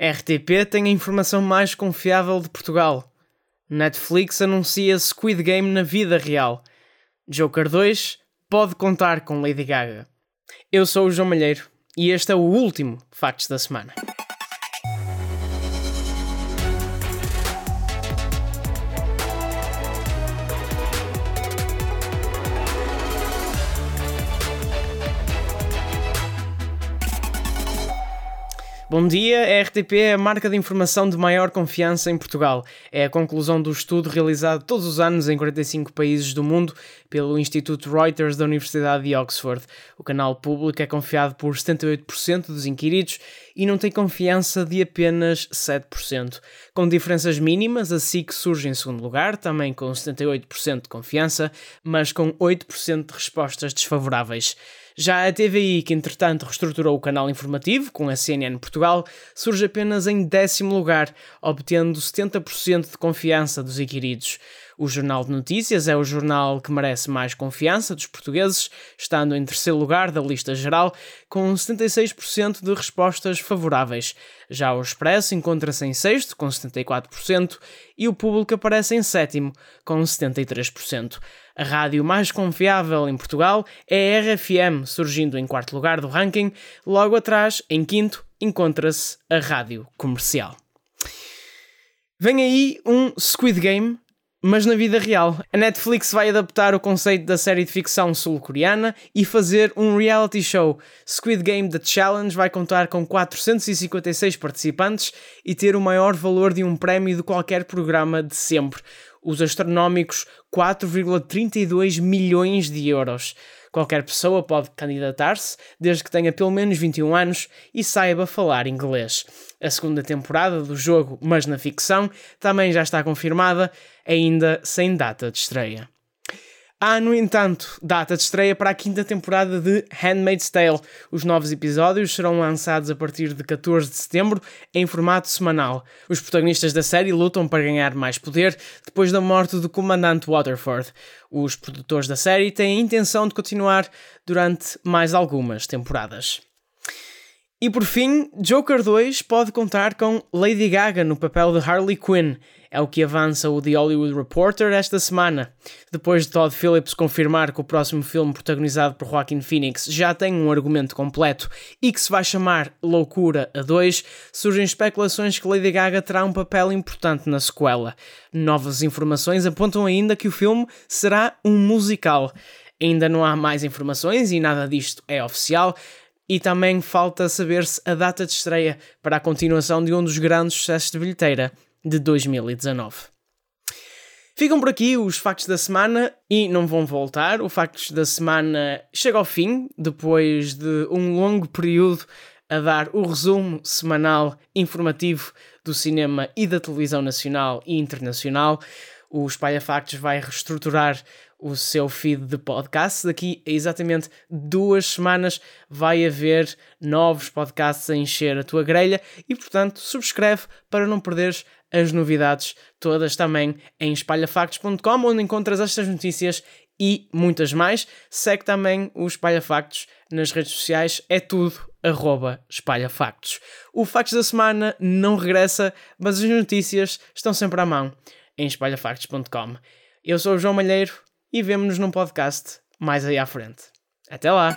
RTP tem a informação mais confiável de Portugal. Netflix anuncia Squid Game na vida real. Joker 2 pode contar com Lady Gaga. Eu sou o João Malheiro e este é o último Factos da Semana. Bom dia, a RTP é a marca de informação de maior confiança em Portugal. É a conclusão do estudo realizado todos os anos em 45 países do mundo pelo Instituto Reuters da Universidade de Oxford. O canal público é confiado por 78% dos inquiridos e não tem confiança de apenas 7%. Com diferenças mínimas, a SIC surge em segundo lugar, também com 78% de confiança, mas com 8% de respostas desfavoráveis. Já a TVI, que entretanto reestruturou o canal informativo com a CNN Portugal, surge apenas em décimo lugar, obtendo 70% de confiança dos inquiridos. O Jornal de Notícias é o jornal que merece mais confiança dos portugueses, estando em terceiro lugar da lista geral, com 76% de respostas favoráveis. Já o Expresso encontra-se em sexto, com 74%, e o Público aparece em sétimo, com 73%. A rádio mais confiável em Portugal é a RFM, surgindo em quarto lugar do ranking. Logo atrás, em quinto, encontra-se a rádio comercial. Vem aí um Squid Game, mas na vida real. A Netflix vai adaptar o conceito da série de ficção sul-coreana e fazer um reality show. Squid Game The Challenge vai contar com 456 participantes e ter o maior valor de um prémio de qualquer programa de sempre os astronómicos 4,32 milhões de euros. Qualquer pessoa pode candidatar-se, desde que tenha pelo menos 21 anos e saiba falar inglês. A segunda temporada do jogo, mas na ficção, também já está confirmada, ainda sem data de estreia. Há, no entanto, data de estreia para a quinta temporada de Handmaid's Tale. Os novos episódios serão lançados a partir de 14 de setembro em formato semanal. Os protagonistas da série lutam para ganhar mais poder depois da morte do comandante Waterford. Os produtores da série têm a intenção de continuar durante mais algumas temporadas. E por fim, Joker 2 pode contar com Lady Gaga no papel de Harley Quinn. É o que avança o The Hollywood Reporter esta semana. Depois de Todd Phillips confirmar que o próximo filme protagonizado por Joaquin Phoenix já tem um argumento completo e que se vai chamar Loucura a 2, surgem especulações que Lady Gaga terá um papel importante na sequela. Novas informações apontam ainda que o filme será um musical. Ainda não há mais informações e nada disto é oficial, e também falta saber-se a data de estreia para a continuação de um dos grandes sucessos de bilheteira de 2019. Ficam por aqui os factos da semana e não vão voltar. O Factos da Semana chega ao fim, depois de um longo período a dar o resumo semanal informativo do cinema e da televisão nacional e internacional. O Espalha Factos vai reestruturar o seu feed de podcast. Daqui a exatamente duas semanas vai haver novos podcasts a encher a tua grelha e, portanto, subscreve para não perderes as novidades todas também em espalhafactos.com, onde encontras estas notícias e muitas mais. Segue também o Espalha Factos nas redes sociais, é tudo arroba Espalha Factos. O Factos da Semana não regressa, mas as notícias estão sempre à mão em espalhafactos.com. Eu sou o João Malheiro e vemo-nos num podcast mais aí à frente. Até lá!